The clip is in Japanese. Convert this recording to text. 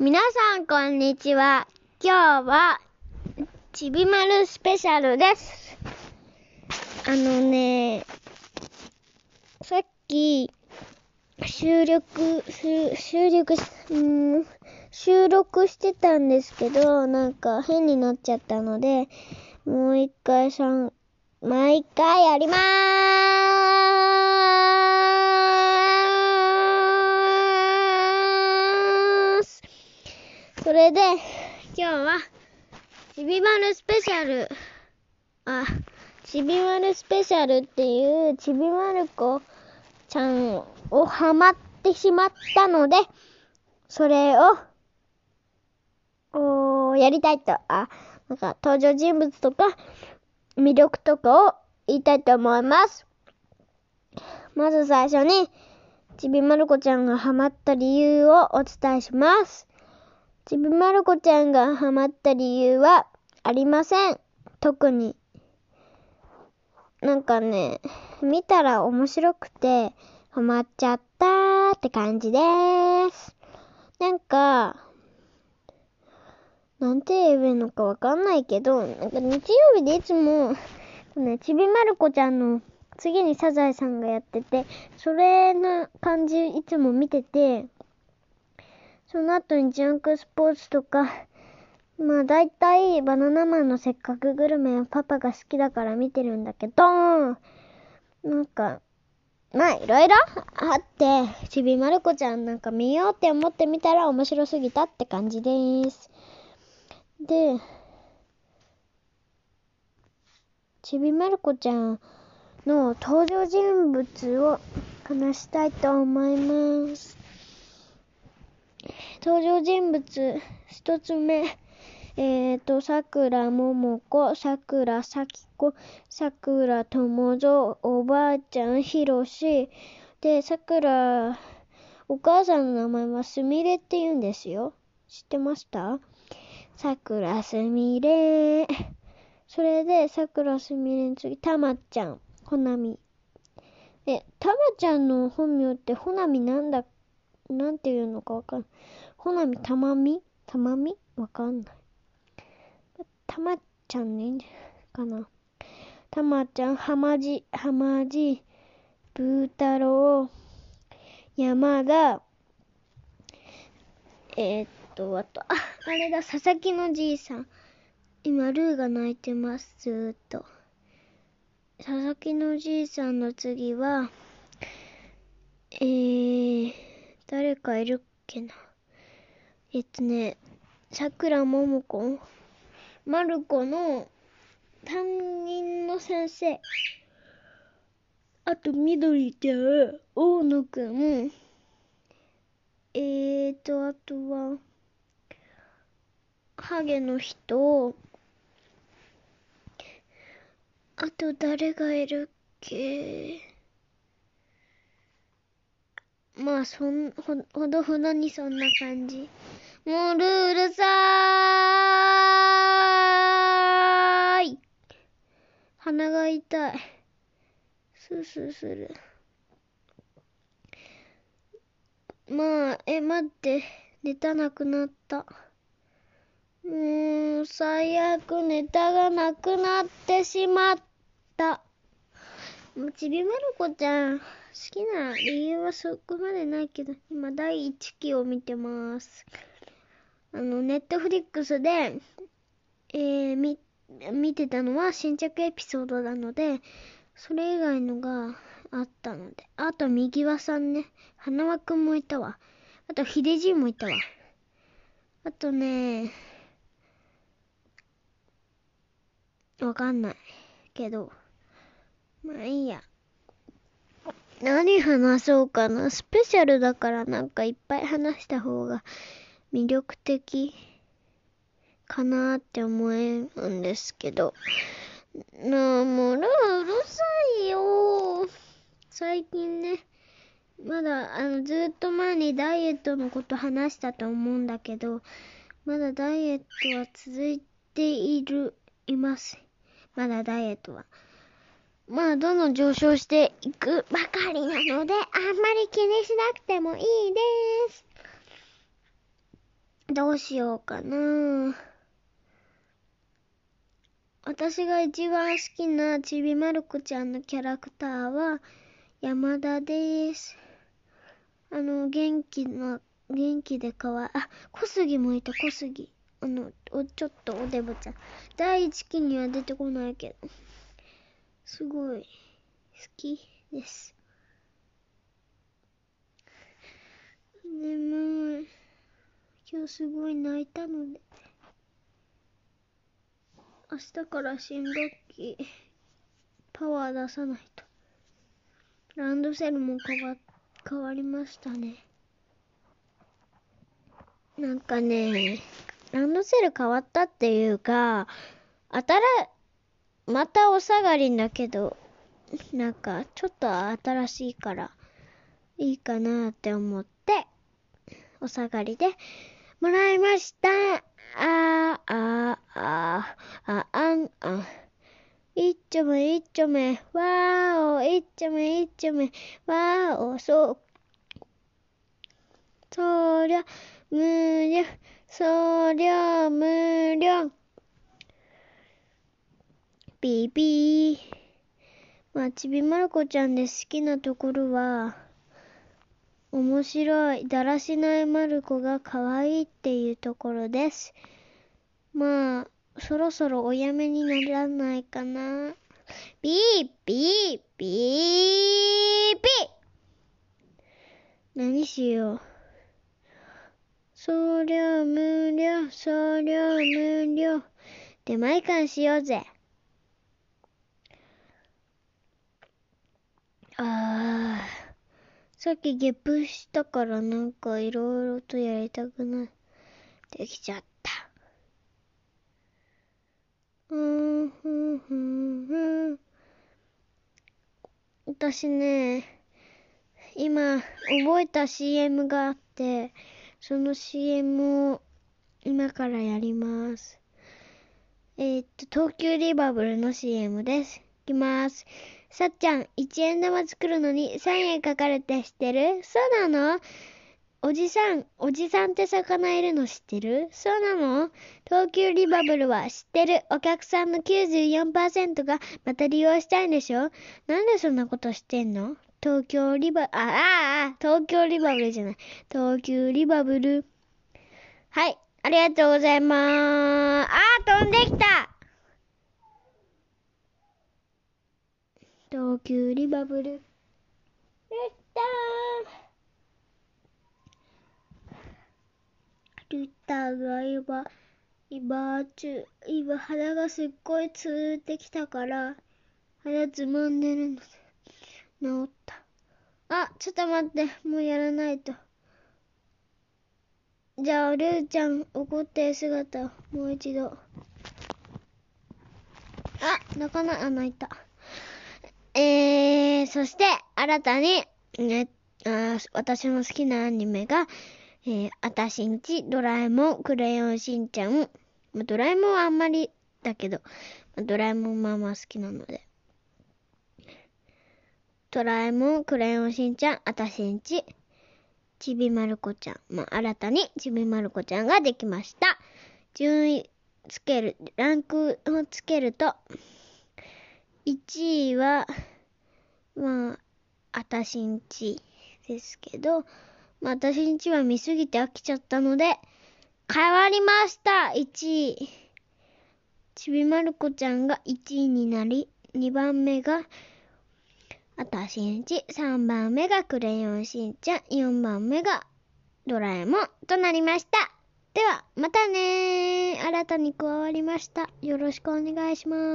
皆さんこんにちは。今日は、ちびまるスペシャルです。あのね、さっき、収録、収録、ん、収録してたんですけど、なんか変になっちゃったので、もう一回さん、毎回やりまーすそれで、今日は、ちびまるスペシャル、あ、ちびまるスペシャルっていうちびまる子ちゃんをハマってしまったので、それを、おーやりたいと、あ、なんか登場人物とか魅力とかを言いたいと思います。まず最初に、ちびまる子ちゃんがハマった理由をお伝えします。ちびまる子ちゃんがハマった理由はありません。特に。なんかね、見たら面白くて、ハマっちゃったーって感じです。なんか、なんて言えばいいのかわかんないけど、なんか日曜日でいつも、ね、ちびまる子ちゃんの次にサザエさんがやってて、それの感じいつも見てて、その後にジャンクスポーツとか、まあ大体バナナマンのせっかくグルメはパパが好きだから見てるんだけど、なんか、まあいろいろあって、ちびまる子ちゃんなんか見ようって思ってみたら面白すぎたって感じです。で、ちびまる子ちゃんの登場人物を話したいと思います。登場人物一つ目、えーと、さくらももこ、さくらさきこ、さくらともぞ、おばあちゃんひろし、で、さくら、お母さんの名前はすみれって言うんですよ。知ってました？さくらすみれ。それで、さくらすみれの次、たまちゃん、ほなみ。え、たまちゃんの本名ってほなみなんだっ、なんていうのかわかんない。ほなみたまみたまみわかんない。たまちゃんでいいんかな。たまちゃん、はまじ、はまじ、ぶーたろう、山田、えー、っと、あと、あ、あれだ、佐々木のじいさん。今、ルーが泣いてます、ずーっと。佐々木のじいさんの次は、えー、誰かいるっけな。えっとね、さくらももこ、まる子の担任の先生。あと、みどりちゃん、大野くん。えーと、あとは、ハゲの人。あと、誰がいるっけ？まあ、そん、ほ、ほどほどにそんな感じ。もうルールさーい。鼻が痛い。スースーする。まあ、え、待って。ネタなくなった。うーん、最悪ネタがなくなってしまった。もうちびまる子ちゃん、好きな理由はそこまでないけど、今第1期を見てます。あの、ネットフリックスで、えー、み、見てたのは新着エピソードなので、それ以外のがあったので。あと、右輪さんね。花輪くんもいたわ。あと、秀じいもいたわ。あとね、わかんない。けど、まあいいや。何話そうかな。スペシャルだからなんかいっぱい話した方が魅力的かなって思えるんですけど。なあ、もううるさいよ。最近ね、まだ、あの、ずっと前にダイエットのこと話したと思うんだけど、まだダイエットは続いている、います。まだダイエットは。まあ、どんどん上昇していくばかりなので、あんまり気にしなくてもいいです。どうしようかな。私が一番好きなちびまる子ちゃんのキャラクターは山田です。あの、元気な、元気でかわいい。あ、小杉もいた、小杉。あの、お、ちょっとおデブちゃん。第一期には出てこないけど。すごい、好きです。眠い。今日すごい泣いたので。明日から新学期、パワー出さないと。ランドセルも変わ、変わりましたね。なんかね、ランドセル変わったっていうか、新、またお下がりんだけど、なんか、ちょっと新しいから、いいかなって思って、お下がりで、もらいました。あー、あー、あー、あ、あん、あん。いっちょめ、いっちょめ、わーお、いっちょめ、いっちょめ、わーお、そう。そりゃ、無料、そりゃ、無料。ビビー。まあ、ちびまる子ちゃんで好きなところは、面白い、だらしないまる子が可愛いっていうところです。まあ、そろそろおやめにならないかな。ピーピーピーピー何しよう。送料無料、送料無料。出前館しようぜ。ああ。さっきゲップしたからなんかいろいろとやりたくなってきちゃった。うん、ふん、ふん、ふん。私ね、今覚えた CM があって、その CM を今からやります。えー、っと、東急リバブルの CM です。いきます。さっちゃん、一円玉作るのに3円かかるって知ってる？そうなの？おじさん、おじさんって魚いるの知ってる？そうなの？東急リバブルは知ってる。お客さんの94%がまた利用したいんでしょ？なんでそんなことしてんの？東京リバ、あ、ああ、東京リバブルじゃない。東急リバブル。はい、ありがとうございまーす。あー、飛んできた東急リバブル。やったー。ルターが今、今、中、今鼻がすっごいつーってきたから、鼻つまんでるので、治った。あ、ちょっと待って、もうやらないと。じゃあ、ルーちゃん、怒ってる姿をもう一度。あ、泣かない、あ、泣いた。えー、そして、新たに、ね、あ私の好きなアニメが、えー、あたしんち、ドラえもん、クレヨンしんちゃん。ま、ドラえもんはあんまりだけど、ま、ドラえもんまあまあ好きなので。ドラえもん、クレヨンしんちゃん、あたしんち、ちびまる子ちゃん。ま、新たにちびまる子ちゃんができました。順位つける、ランクをつけると、1位は、まあ、あたしんちですけど、まあ、あたしんちは見すぎて飽きちゃったので、変わりました !1 位。ちびまる子ちゃんが1位になり、2番目が、あたしんち、3番目がクレヨンしんちゃん、4番目がドラえもんとなりました。では、またねー。新たに加わりました。よろしくお願いします。